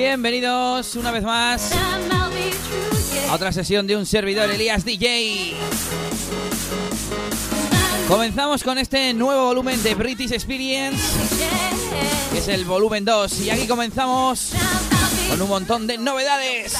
Bienvenidos una vez más a otra sesión de un servidor Elías DJ. Comenzamos con este nuevo volumen de British Experience, que es el volumen 2, y aquí comenzamos con un montón de novedades.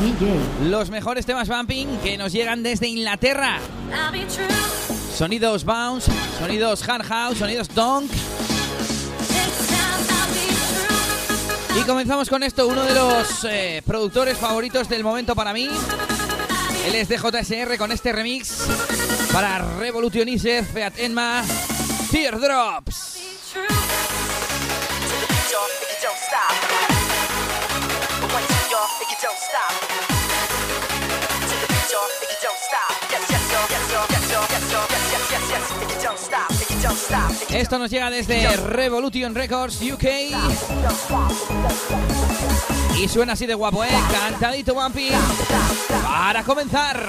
DJ. Los mejores temas bumping que nos llegan desde Inglaterra. Sonidos bounce, sonidos hard house, sonidos donk. Y comenzamos con esto, uno de los eh, productores favoritos del momento para mí. Él es de JSR con este remix para Revolutionizer, Feat Enma, Teardrops. Esto nos llega desde Revolution Records UK. Y suena así de guapo, ¿eh? Cantadito Wampi. Para comenzar.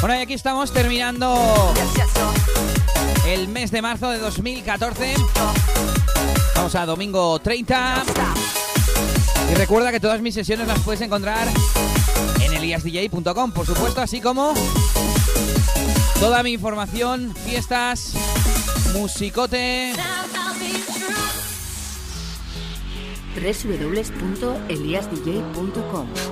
Bueno, y aquí estamos terminando el mes de marzo de 2014. Vamos a domingo 30. Y recuerda que todas mis sesiones las puedes encontrar en eliasdj.com, por supuesto, así como toda mi información, fiestas, musicote. www.eliasdj.com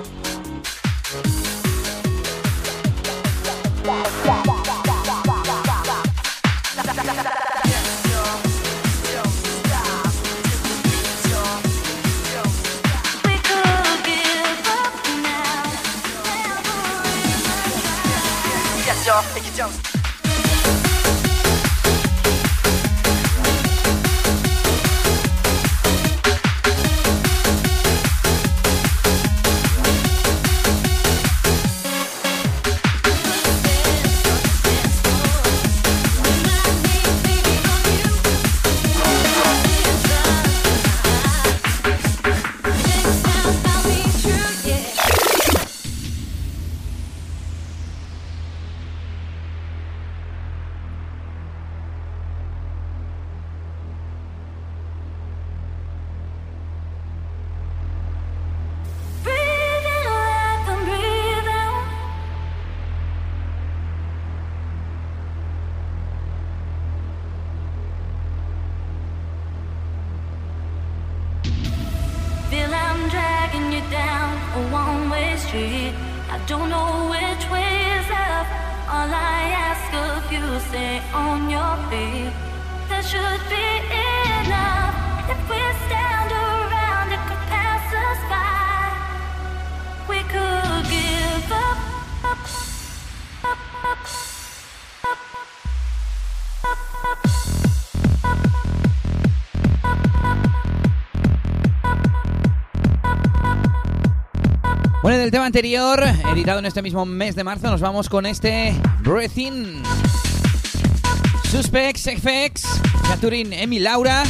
Bueno, del tema anterior, editado en este mismo mes de marzo, nos vamos con este Breathing. Suspects, FX, Catherine, Emi Laura.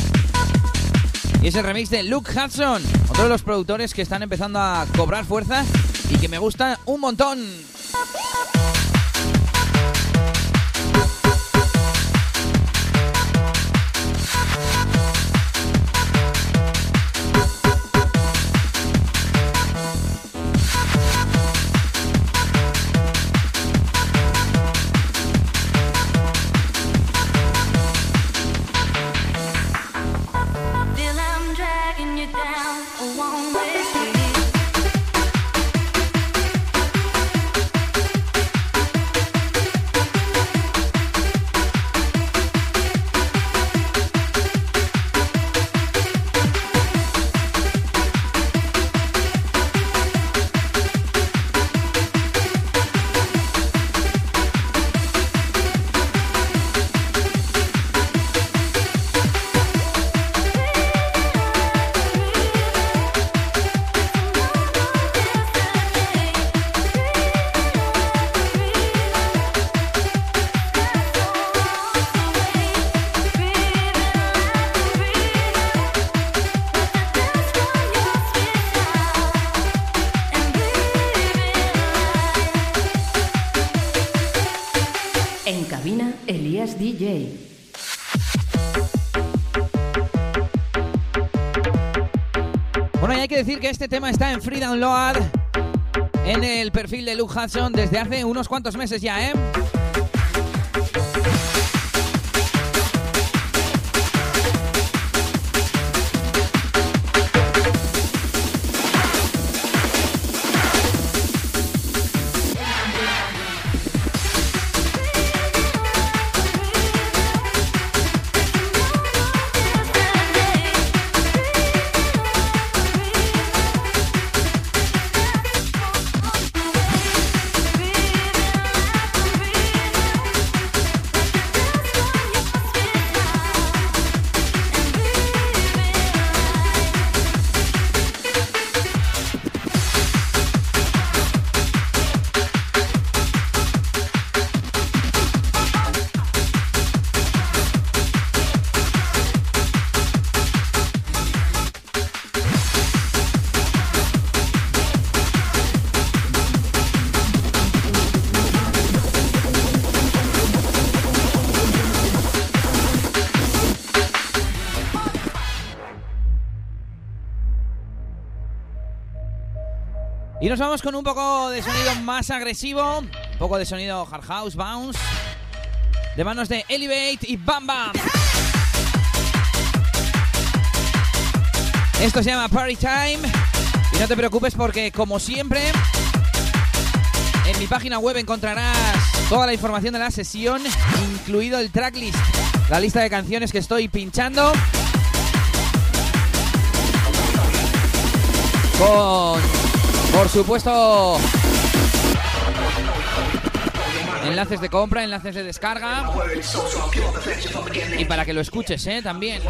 Y es el remix de Luke Hudson, otro de los productores que están empezando a cobrar fuerza y que me gusta un montón. Que este tema está en free download en el perfil de Luke Hudson desde hace unos cuantos meses ya, ¿eh? Nos vamos con un poco de sonido más agresivo, un poco de sonido hard house, bounce, de manos de Elevate y Bam Bam. Esto se llama Party Time y no te preocupes porque como siempre en mi página web encontrarás toda la información de la sesión, incluido el tracklist, la lista de canciones que estoy pinchando. Con por supuesto, enlaces de compra, enlaces de descarga y para que lo escuches, ¿eh? También.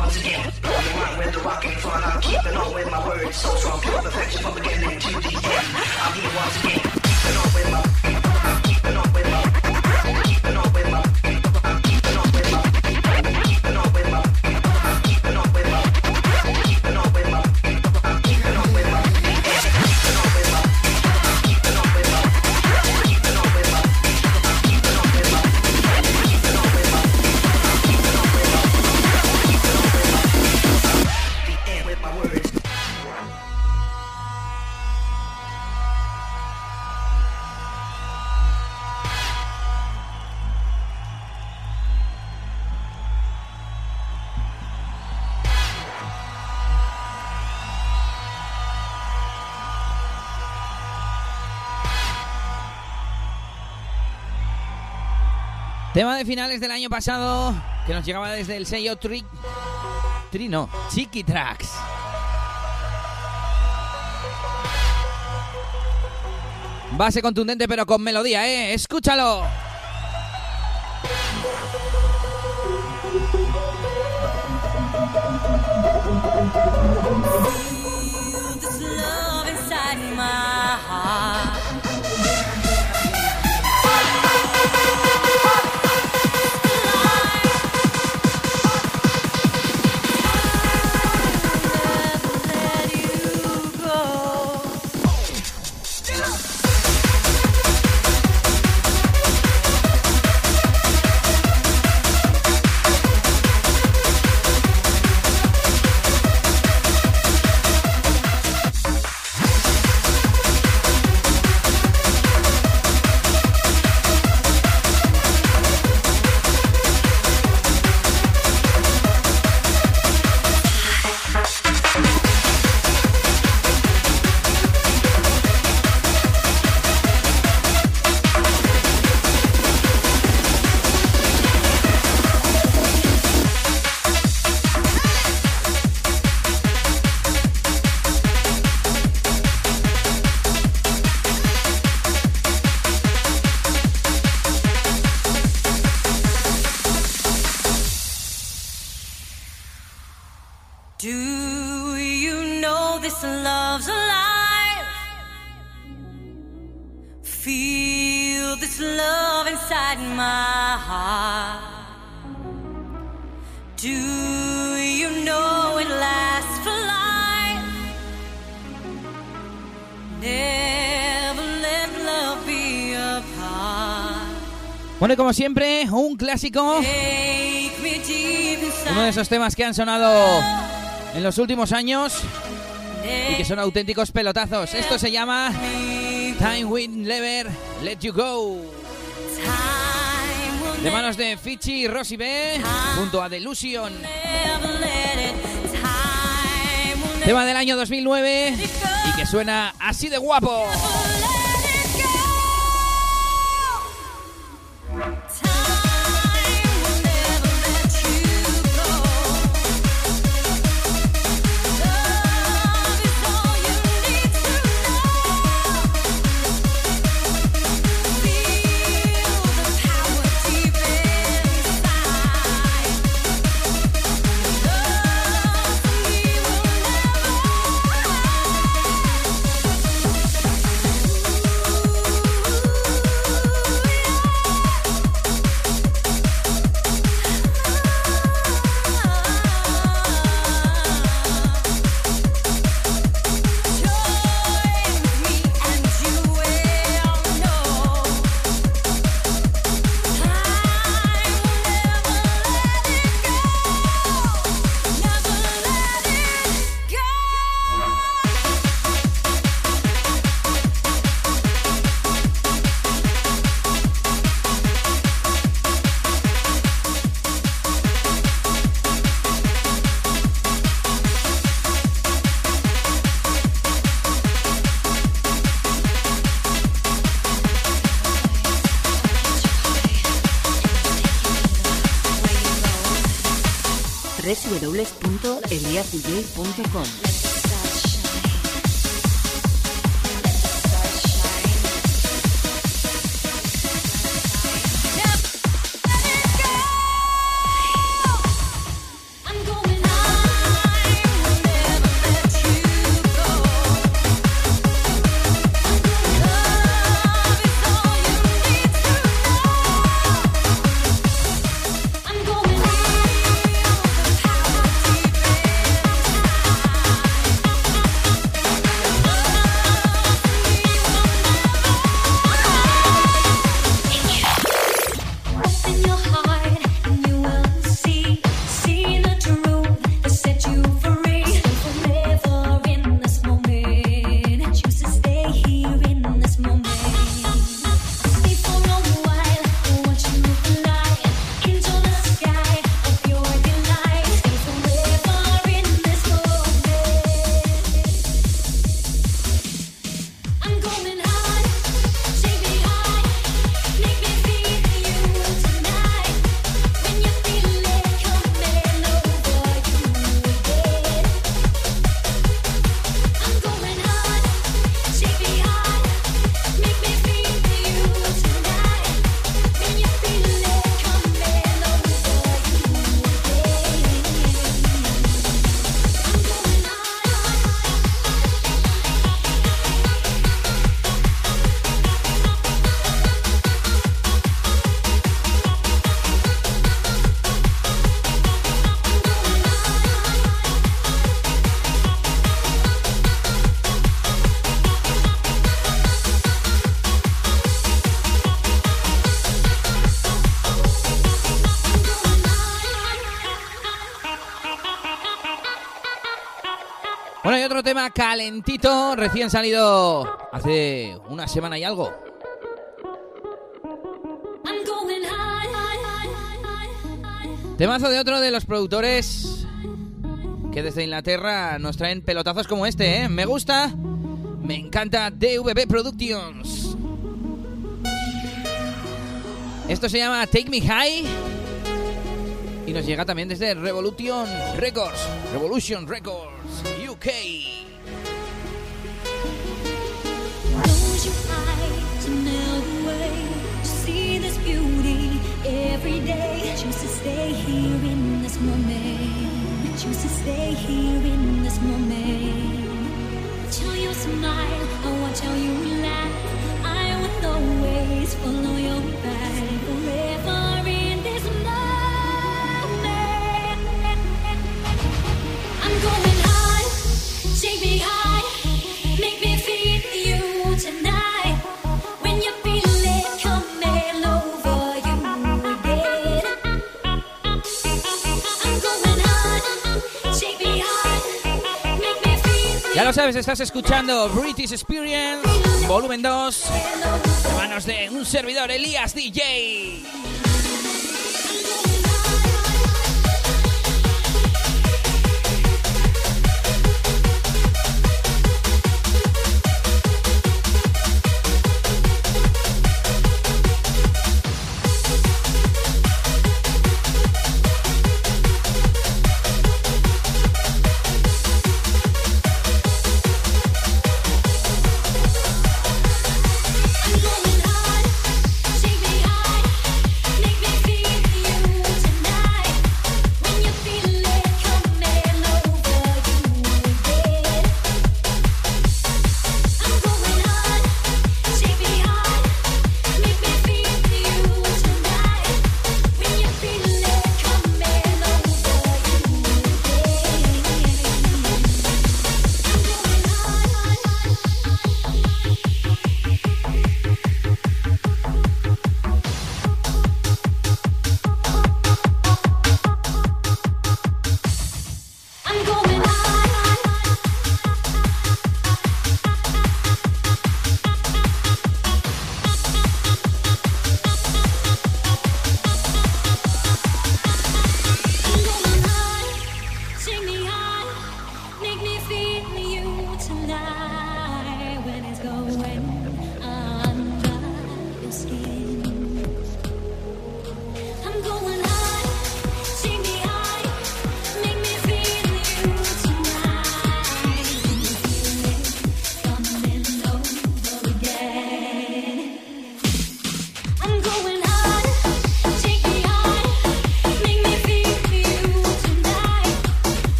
Tema de finales del año pasado que nos llegaba desde el sello Tri... Trino, Chiqui. Base contundente pero con melodía, ¿eh? Escúchalo. Bueno, y como siempre, un clásico. Uno de esos temas que han sonado en los últimos años y que son auténticos pelotazos. Esto se llama Time Wind Lever Let You Go. De manos de Fichi y Rosy B junto a Delusion. Tema del año 2009 y que suena así de guapo. www.eliasdj.com tema calentito, recién salido hace una semana y algo. Temazo de otro de los productores que desde Inglaterra nos traen pelotazos como este, ¿eh? Me gusta, me encanta DVB Productions. Esto se llama Take Me High y nos llega también desde Revolution Records. Revolution Records. UK. Every day, choose to stay here in this moment. Choose to stay here in this moment. Till you smile, I want till you laugh. I will always follow your back forever. Ya lo sabes, estás escuchando British Experience, volumen 2, en manos de un servidor, Elías DJ.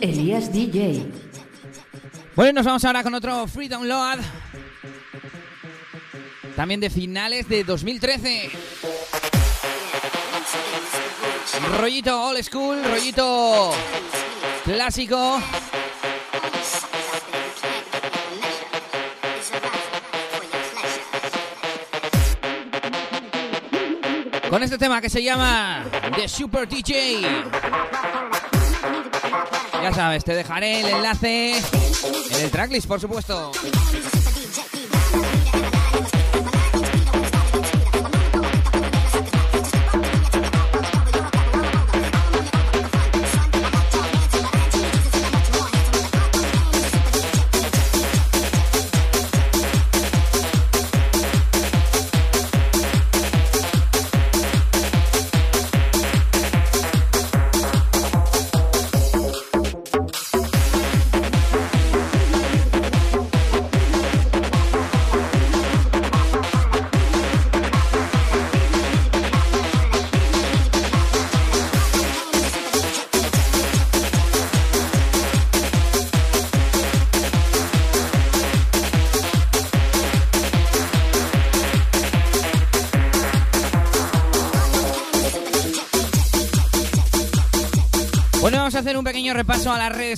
Elías DJ. Bueno, nos vamos ahora con otro Free Download. También de finales de 2013. Rollito old school, rollito clásico. Con este tema que se llama The Super DJ. Ya sabes, te dejaré el enlace en el tracklist, por supuesto.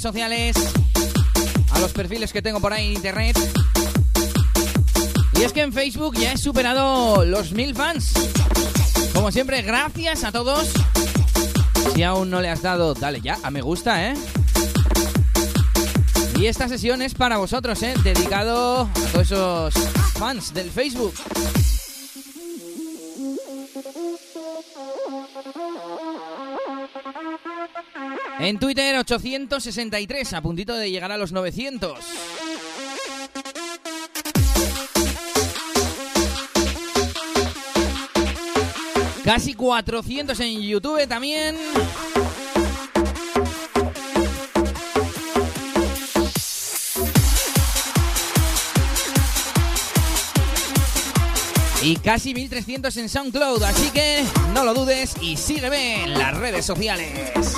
Sociales, a los perfiles que tengo por ahí en internet. Y es que en Facebook ya he superado los mil fans. Como siempre, gracias a todos. Si aún no le has dado, dale ya a me gusta, ¿eh? Y esta sesión es para vosotros, ¿eh? Dedicado a todos esos fans del Facebook. En Twitter 863, a puntito de llegar a los 900. Casi 400 en YouTube también. Y casi 1300 en SoundCloud, así que no lo dudes y sígueme en las redes sociales.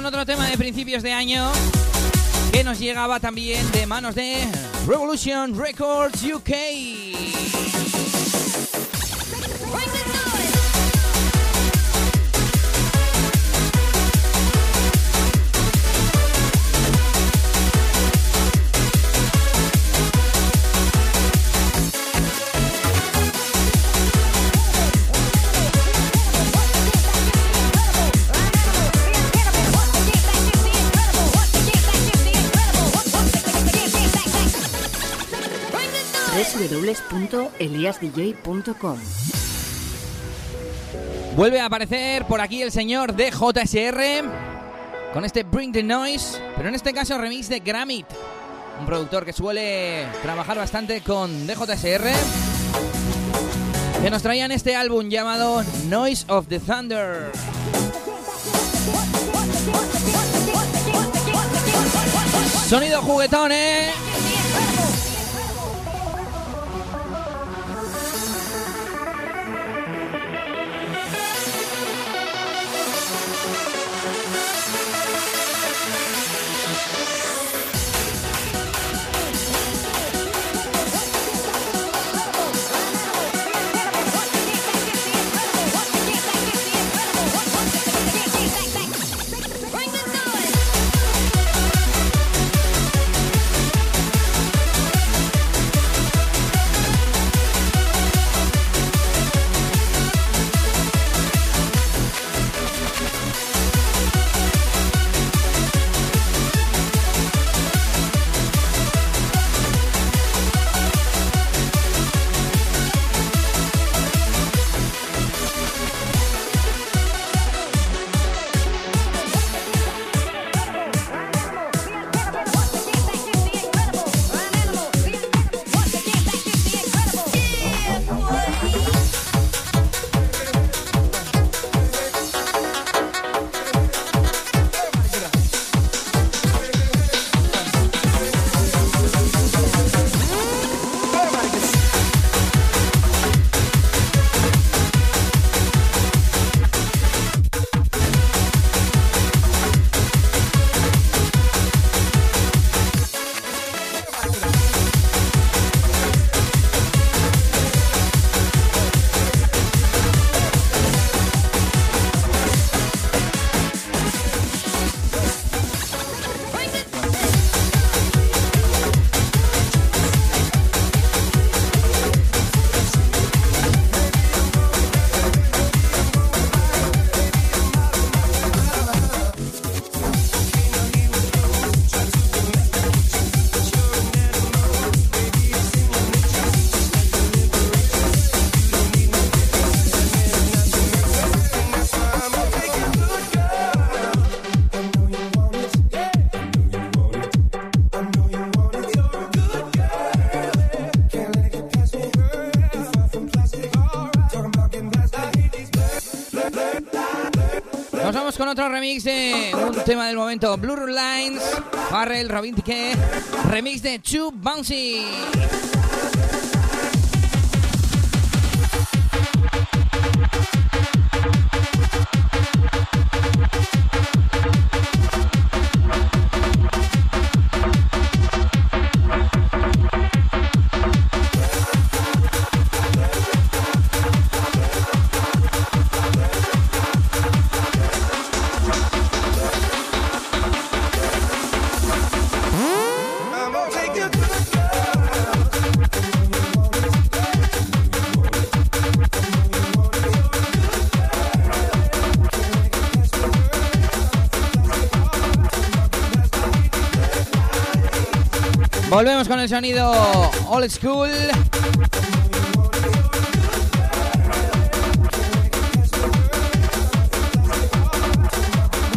Con otro tema de principios de año que nos llegaba también de manos de Revolution Records UK. www.eliasdj.com Vuelve a aparecer por aquí el señor DJSR con este Bring the Noise, pero en este caso remix de Gramit, un productor que suele trabajar bastante con DJSR, que nos traían este álbum llamado Noise of the Thunder. Sonido juguetón, ¿eh? Otro remix de un tema del momento, Blue Lines, Farrell, Robin Tiquet, remix de Too Bouncy. Con el sonido old school.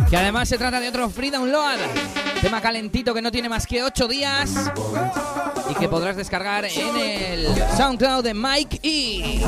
Que además se trata de otro free download. Tema calentito que no tiene más que 8 días. Y que podrás descargar en el SoundCloud de Mike E.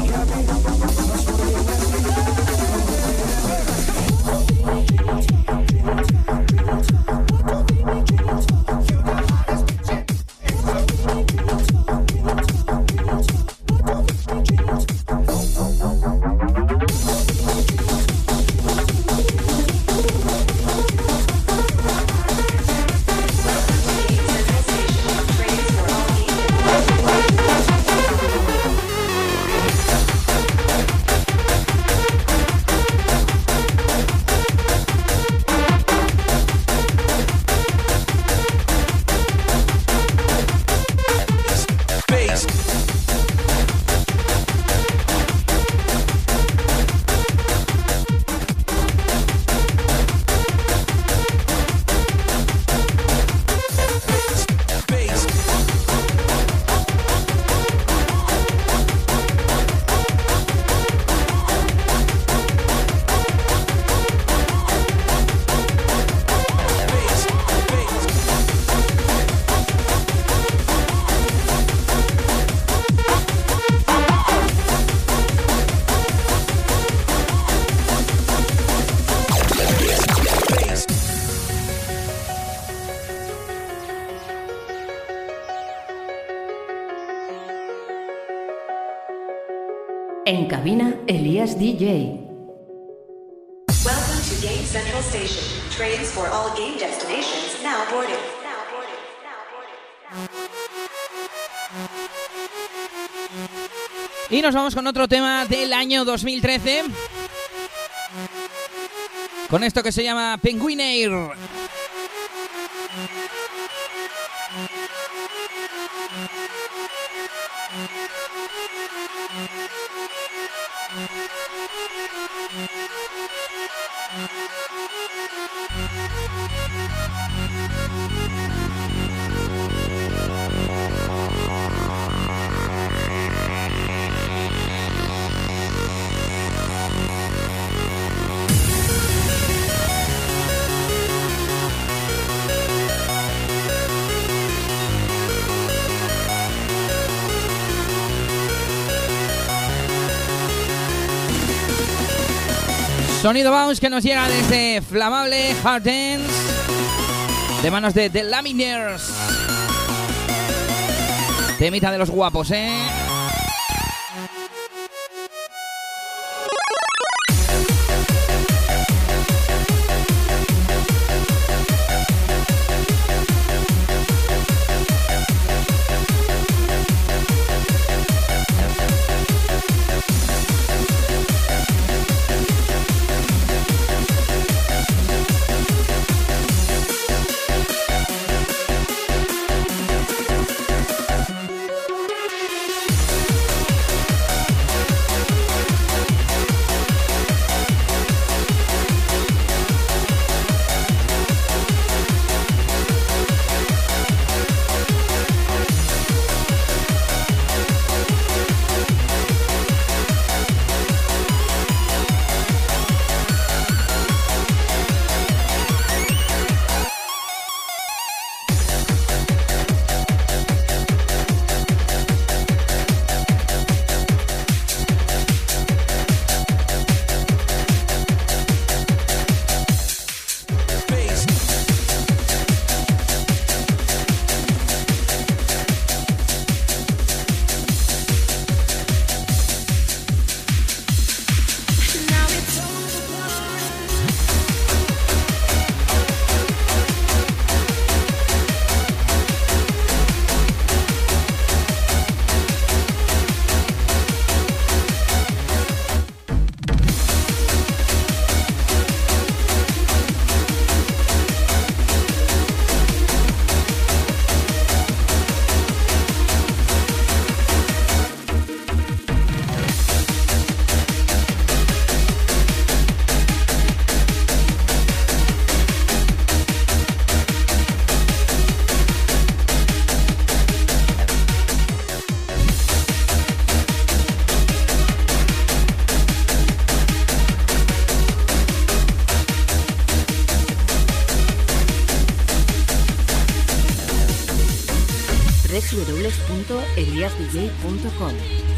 DJ. Welcome to Game Central Station. Trains for all game destinations now boarding. Now boarding. Now boarding. Y nos vamos con otro tema del año 2013. Con esto que se llama Penguin Sonido Bounce que nos llega desde Flamable Hard Dance de manos de The Laminers. Temita de los guapos, ¿eh? www.eliasdj.com.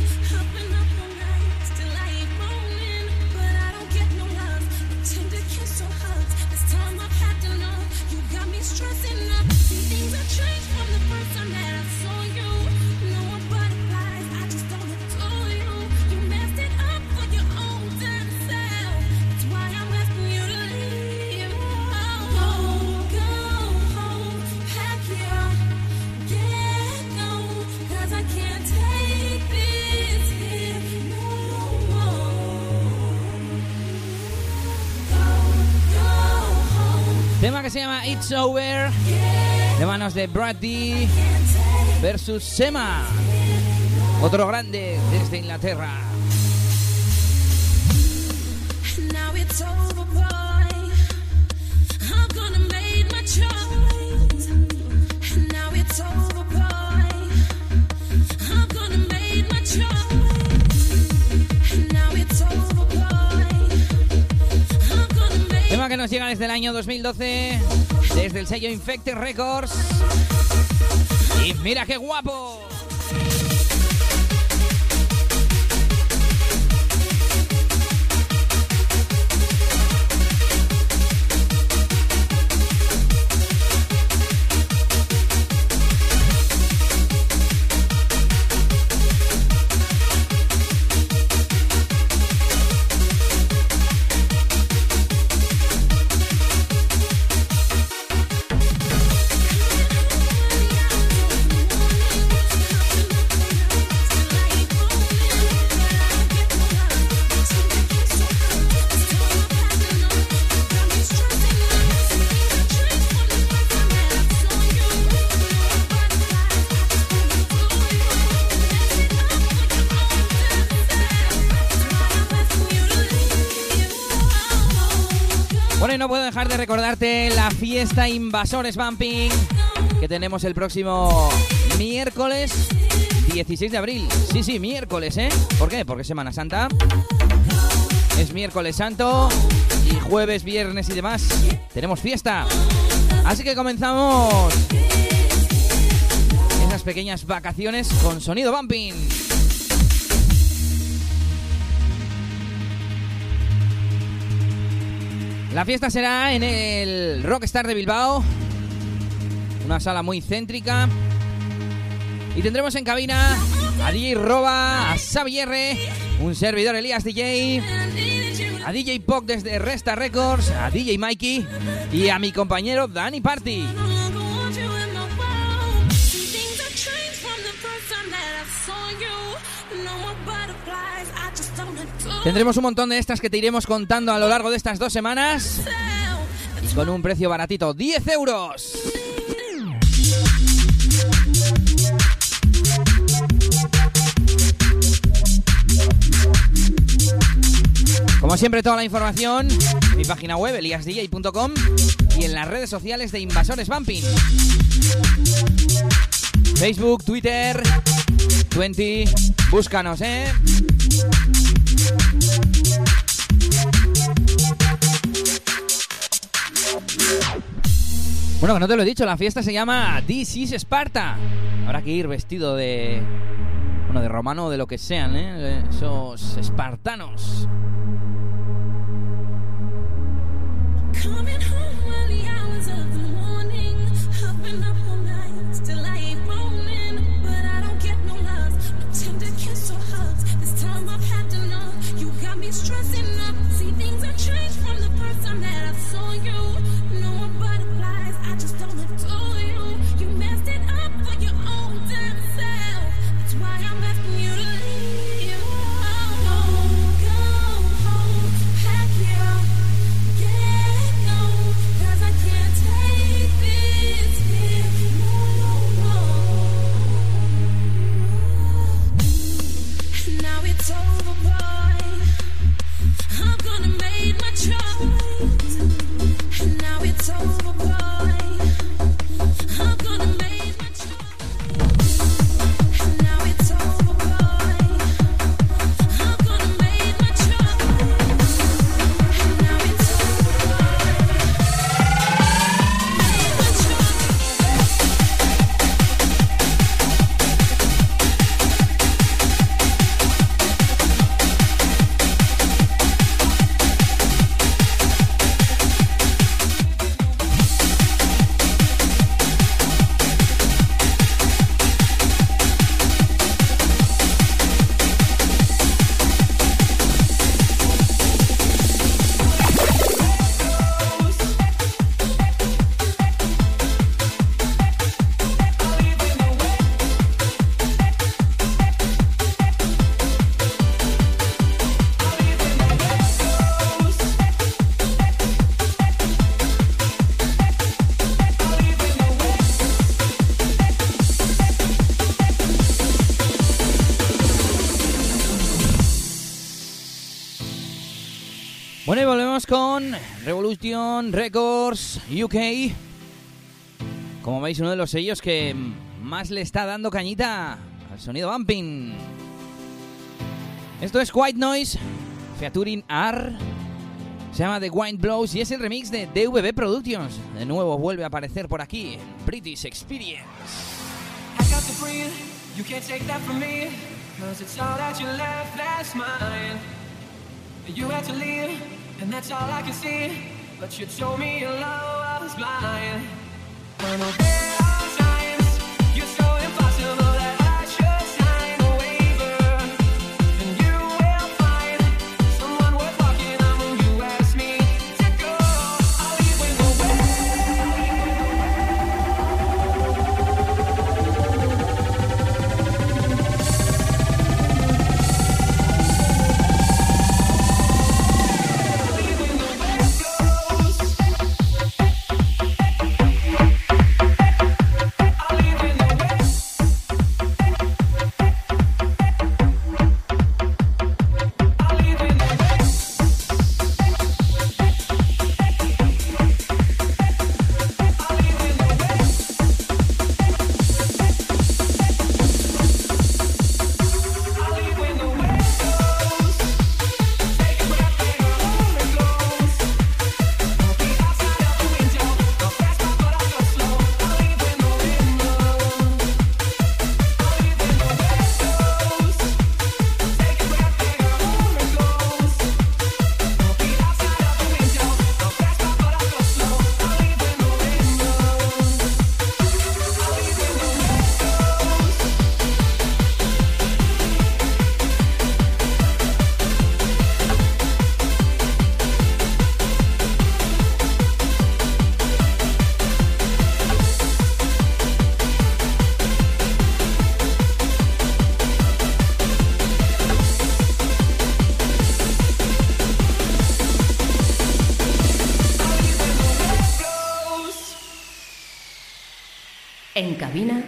It's Over, de manos de Brad D versus Sema. Otro grande desde Inglaterra. Tema que nos llega desde el año 2012, desde el sello Infected Records. Y mira qué guapo. Puedo dejar de recordarte la fiesta Invasores Bumping que tenemos el próximo miércoles 16 de abril. Sí, sí, miércoles, ¿eh? ¿Por qué? Porque Semana Santa. Es miércoles santo y jueves, viernes y demás. Tenemos fiesta. Así que comenzamos esas pequeñas vacaciones con sonido bumping. La fiesta será en el Rockstar de Bilbao, una sala muy céntrica. Y tendremos en cabina a DJ Roba, a Xavi R, un servidor Elías DJ, a DJ Poc desde Resta Records, a DJ Mikey y a mi compañero Dani Party. Tendremos un montón de estas que te iremos contando a lo largo de estas dos semanas y con un precio baratito, 10 euros. Como siempre, toda la información en mi página web, eliasdj.com y en las redes sociales de Invasores Bumping. Facebook, Twitter, 20, búscanos, ¿eh? Bueno, no te lo he dicho, la fiesta se llama This is Sparta. Habrá que ir vestido de. Bueno, de romano o de lo que sean, ¿eh? Esos espartanos. Stressing up. See things have changed from the first time that I saw you. No more butterflies, I just don't you. You messed it up for your own damn self. That's why I'm asking you to leave. Revolution Records UK. Como veis, uno de los sellos que más le está dando cañita al sonido bumping. Esto es White Noise, featuring R. Se llama The Wine Blows y es el remix de DVB Productions. De nuevo vuelve a aparecer por aquí British Experience. And that's all I can see. But you told me your love was blind. I'm a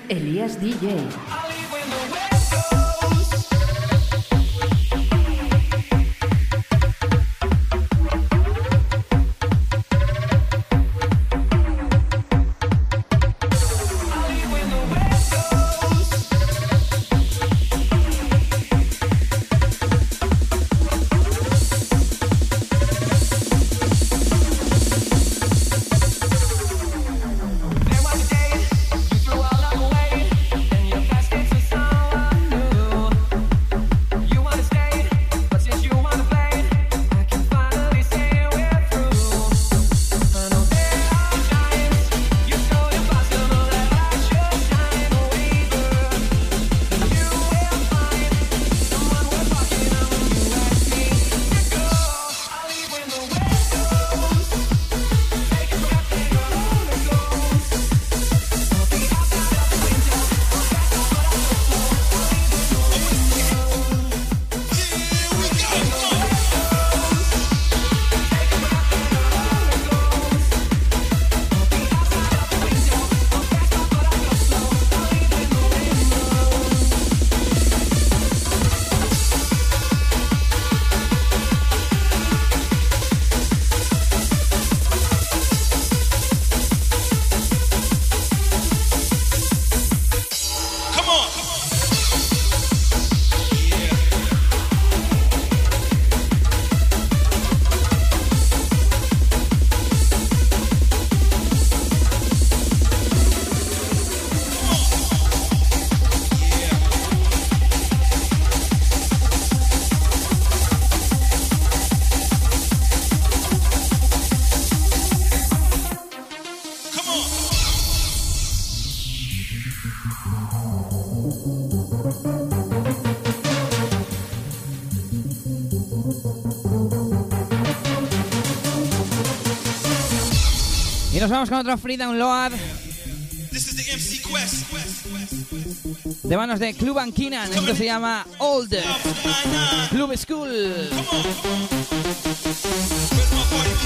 Elías DJ. Y nos vamos con otro Free Download This is the MC Quest. de manos de Club Anquinan. Esto se llama Old Club School. Where's my party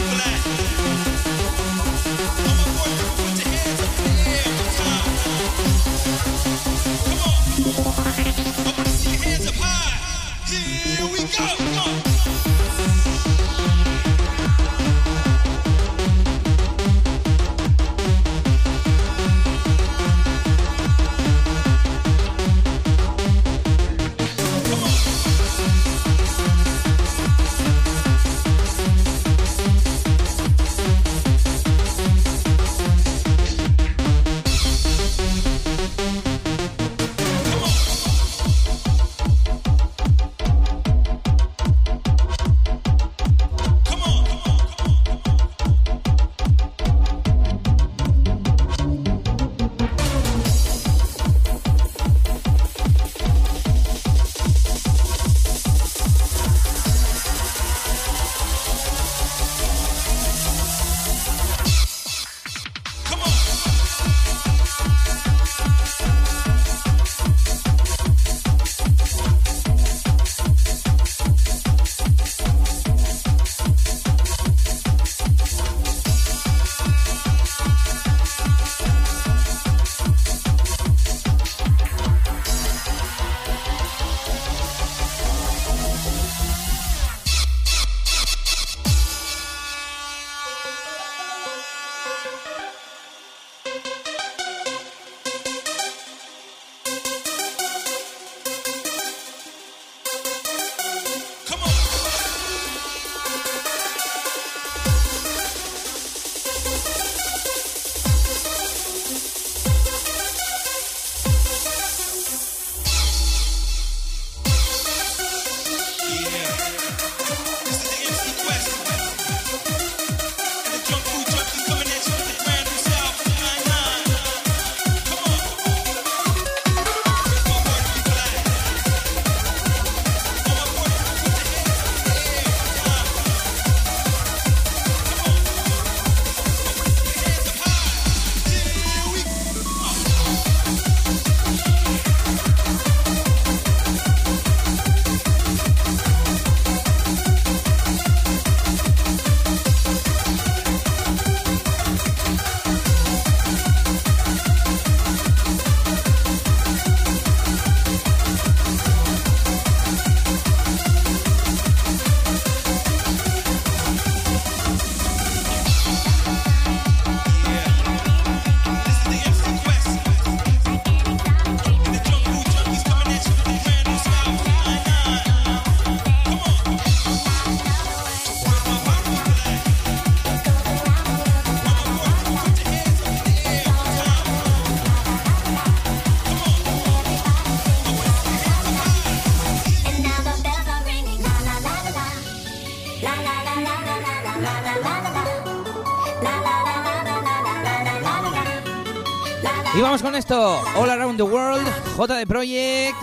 con esto, All Around the World, J de Project.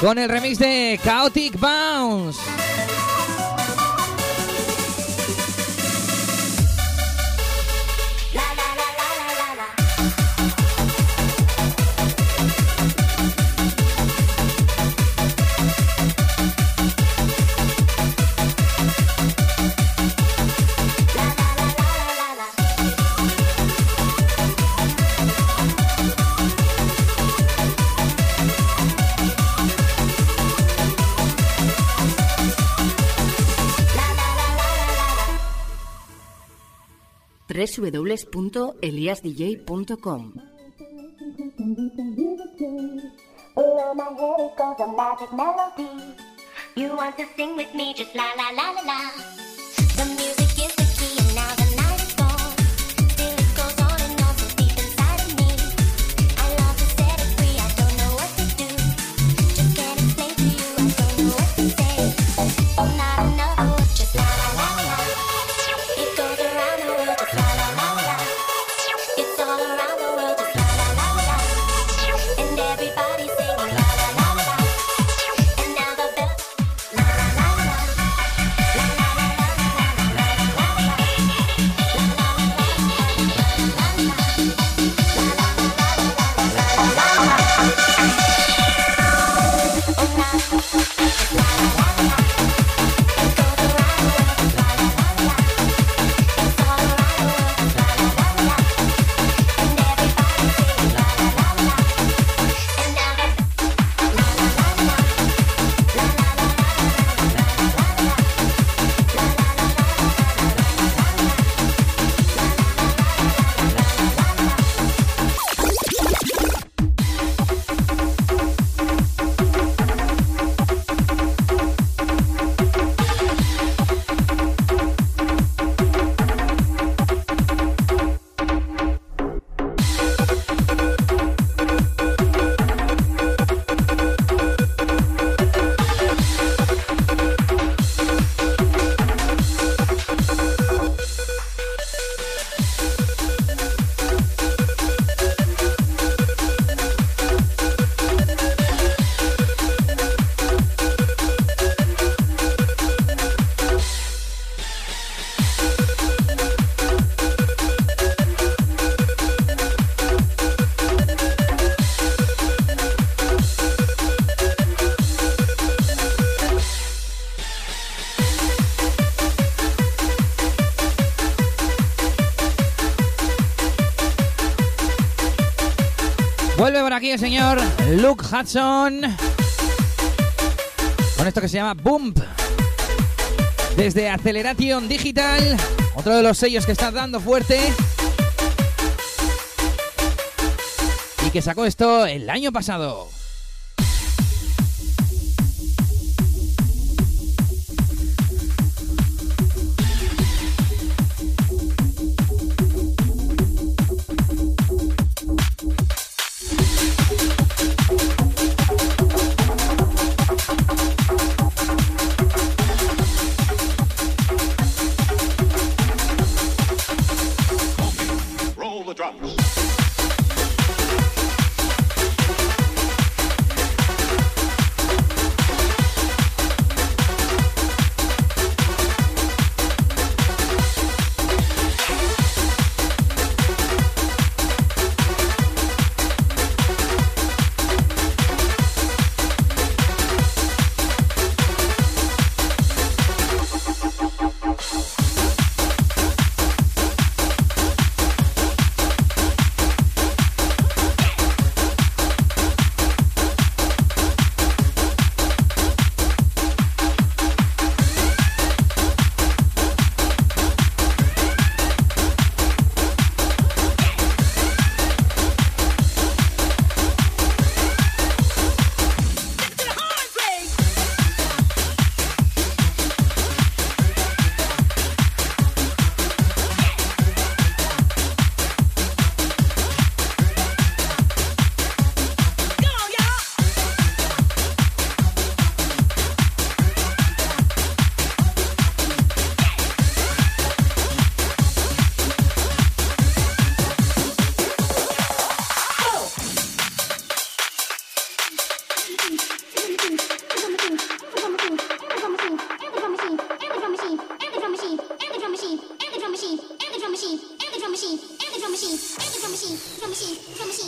Con el remix de Chaotic Bounce. Melody. You want to sing with me, just la la la la la. Vuelve por aquí el señor Luke Hudson. Con esto que se llama Bump. Desde Acceleration Digital. Otro de los sellos que está dando fuerte. Y que sacó esto el año pasado.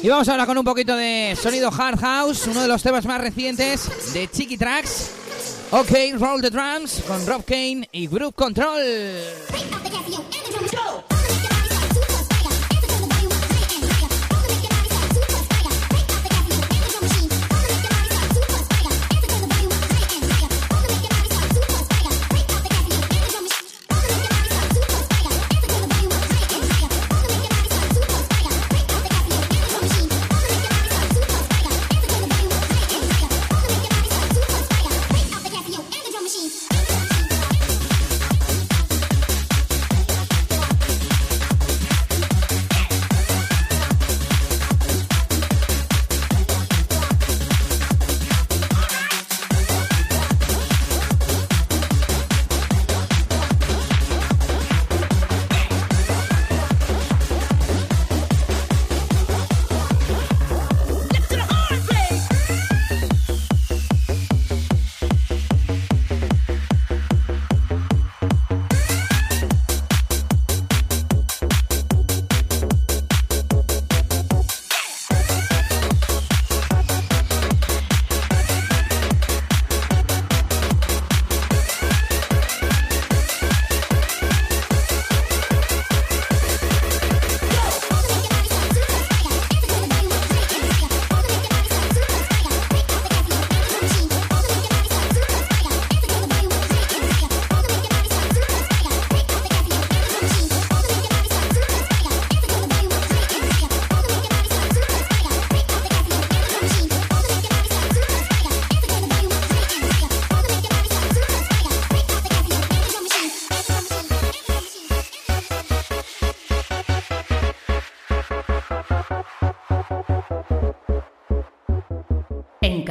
Y vamos ahora con un poquito de sonido hard house, uno de los temas más recientes de Chiqui Tracks. Ok, Roll the Drums con Rob Kane y Group Control.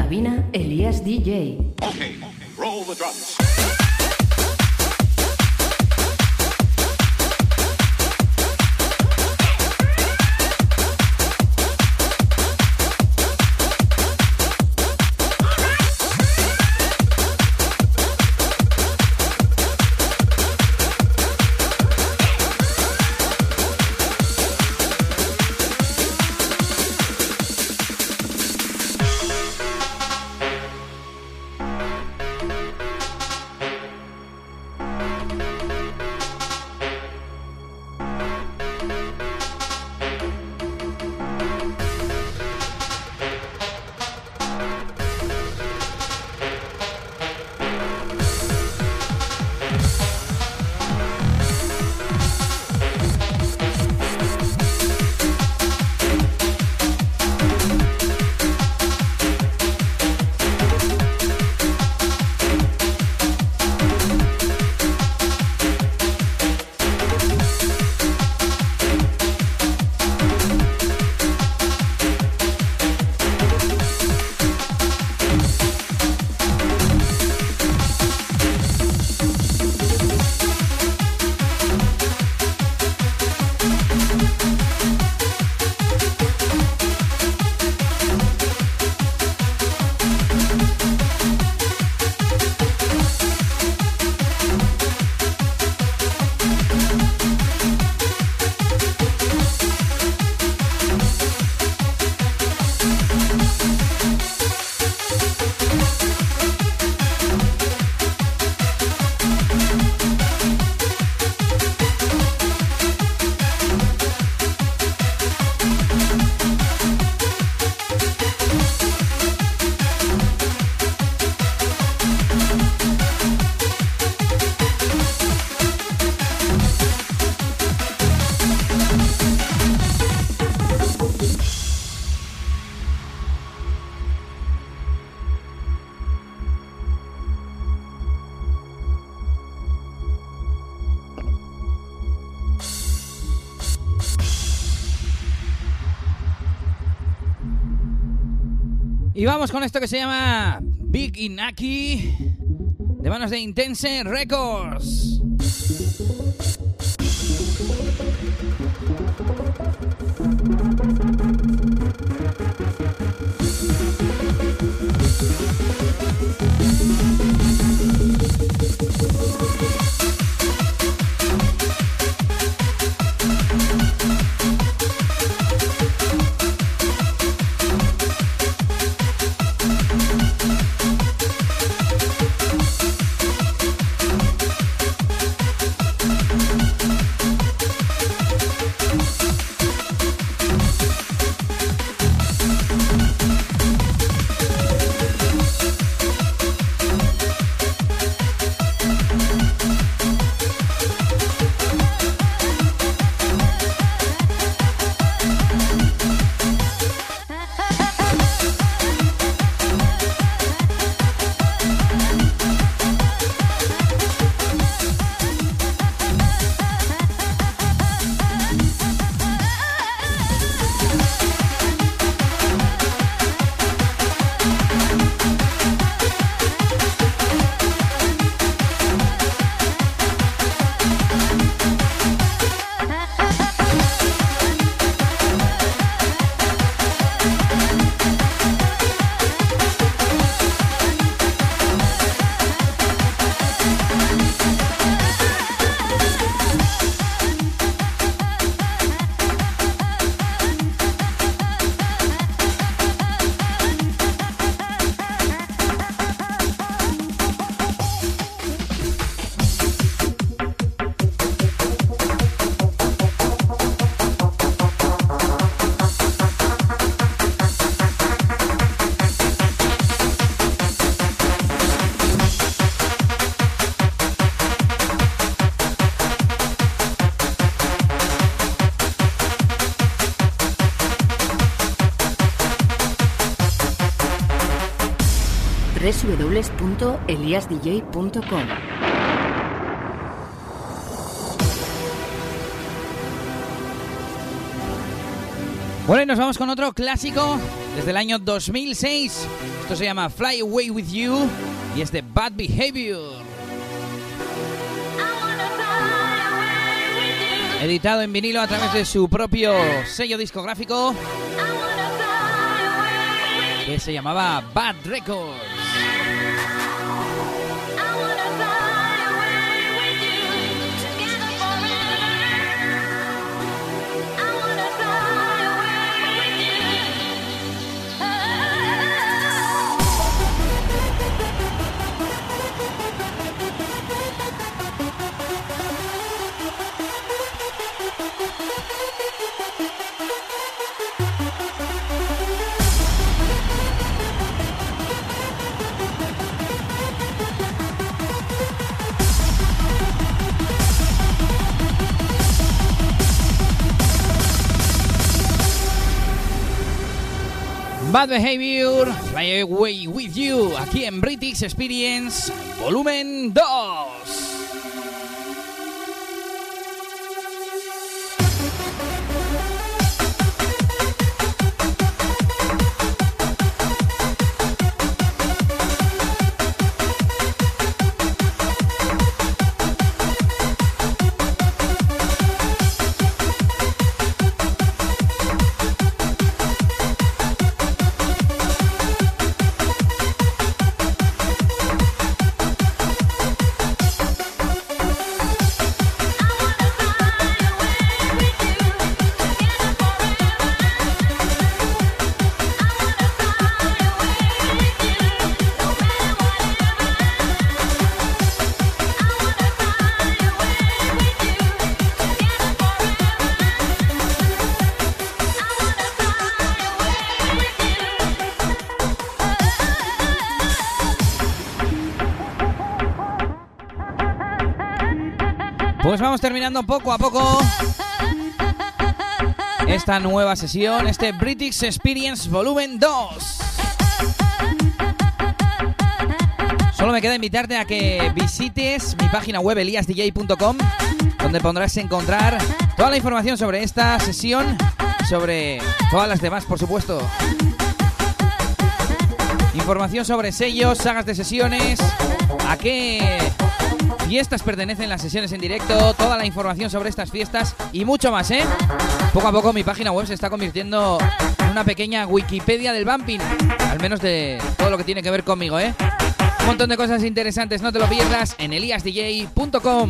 Cabina, Elías DJ. Okay, roll the drums. Con esto que se llama Big Inaki, de manos de Intense Records. www.eliasdj.com. Bueno, y nos vamos con otro clásico desde el año 2006. Esto se llama Fly Away With You y es de Bad Behavior. Editado en vinilo a través de su propio sello discográfico que se llamaba Bad Records. Bad Behavior, Fly Away With You, aquí en British Experience, volumen 2. Terminando poco a poco esta nueva sesión, este British Experience Volumen 2. Solo me queda invitarte a que visites mi página web eliasdj.com, donde podrás encontrar toda la información sobre esta sesión sobre todas las demás, por supuesto. Información sobre sellos, sagas de sesiones, a qué fiestas pertenecen las sesiones en directo, toda la información sobre estas fiestas y mucho más, ¿eh? Poco a poco mi página web se está convirtiendo en una pequeña Wikipedia del bumping, al menos de todo lo que tiene que ver conmigo, ¿eh? Un montón de cosas interesantes, no te lo pierdas en eliasdj.com.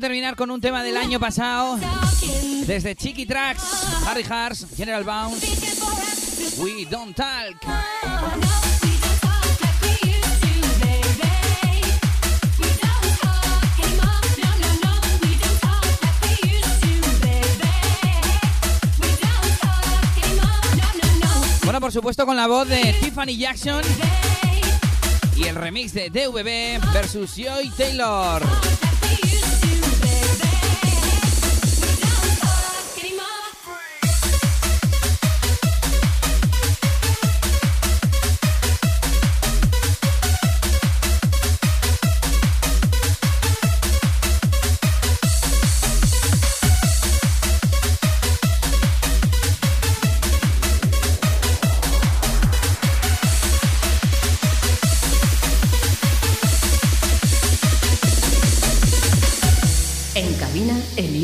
terminar con un tema del año pasado. Desde Chiqui Tracks, Harry Hars, General Bounce, We Don't Talk. Bueno, por supuesto con la voz de Tiffany Jackson y el remix de DVB versus Joy Taylor.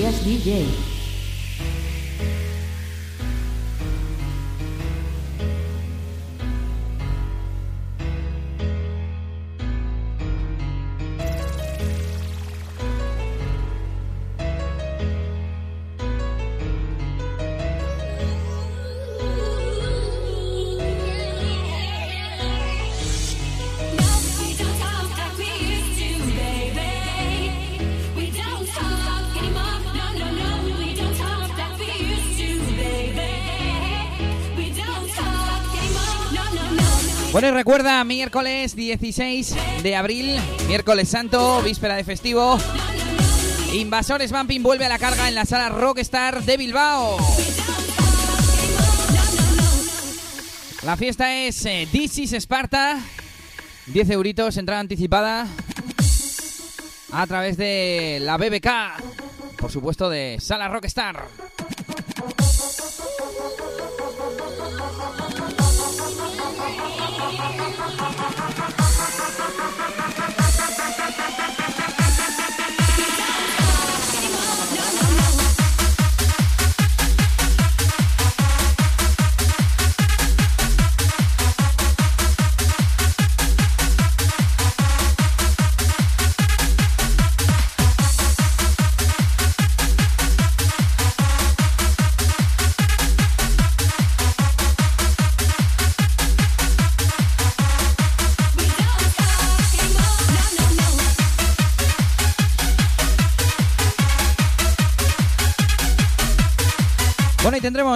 Elías DJ. Recuerda, miércoles 16 de abril, miércoles santo, víspera de festivo. Invasores Bumping vuelve a la carga en la sala Rockstar de Bilbao. La fiesta es eh, This is Sparta. 10 euritos, entrada anticipada. A través de la BBK. Por supuesto, de Sala Rockstar.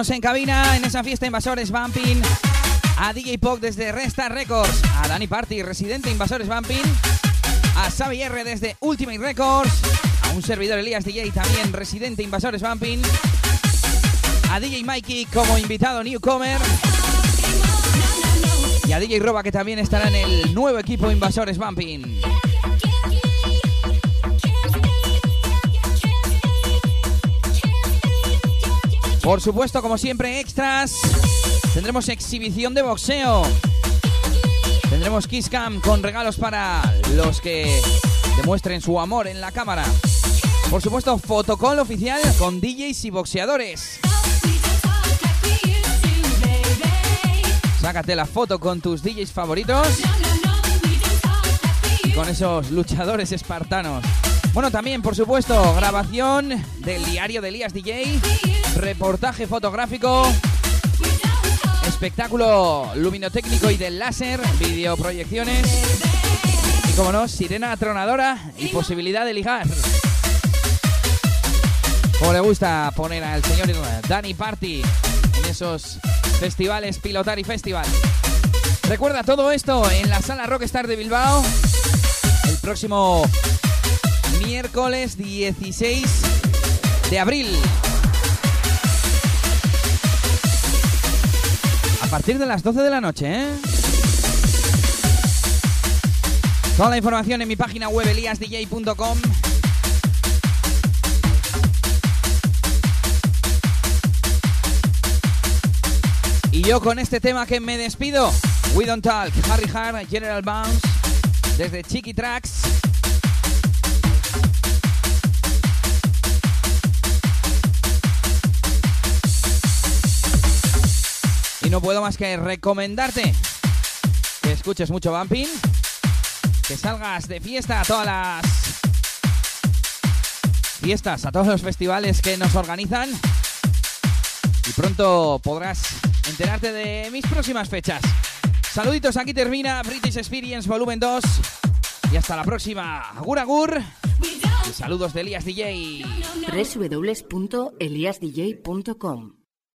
En cabina, en esa fiesta Invasores Bumping, a DJ Pog desde Resta Records, a Dani Party, residente Invasores Bumping, a Xavi R desde Ultimate Records, a un servidor Elías DJ también residente Invasores Bumping, a DJ Mikey como invitado newcomer. Y a DJ Roba que también estará en el nuevo equipo Invasores Bumping. Por supuesto, como siempre, extras. Tendremos exhibición de boxeo. Tendremos Kiss Cam con regalos para los que demuestren su amor en la cámara. Por supuesto, fotocall oficial con DJs y boxeadores. Sácate la foto con tus DJs favoritos con esos luchadores espartanos. Bueno, también, por supuesto, grabación del diario de Elías DJ, reportaje fotográfico, espectáculo luminotécnico y del láser, videoproyecciones y, como no, sirena atronadora y posibilidad de ligar. Como le gusta poner al señor Danny Party en esos festivales Pilotari Festival. Recuerda todo esto en la sala Rockstar de Bilbao el próximo miércoles 16 de abril. A partir de las 12 de la noche, ¿eh? Toda la información en mi página web eliasdj.com. Y yo con este tema que me despido. We Don't Talk, Harry Hart, General Bounce, desde Chiqui Tracks. No puedo más que recomendarte que escuches mucho Bumping, que salgas de fiesta todas las fiestas, a todos los festivales que nos organizan. Y pronto podrás enterarte de mis próximas fechas. Saluditos, aquí termina British Experience Volumen 2. Y hasta la próxima. Agur, agur. Saludos de Elías DJ. www.eliasdj.com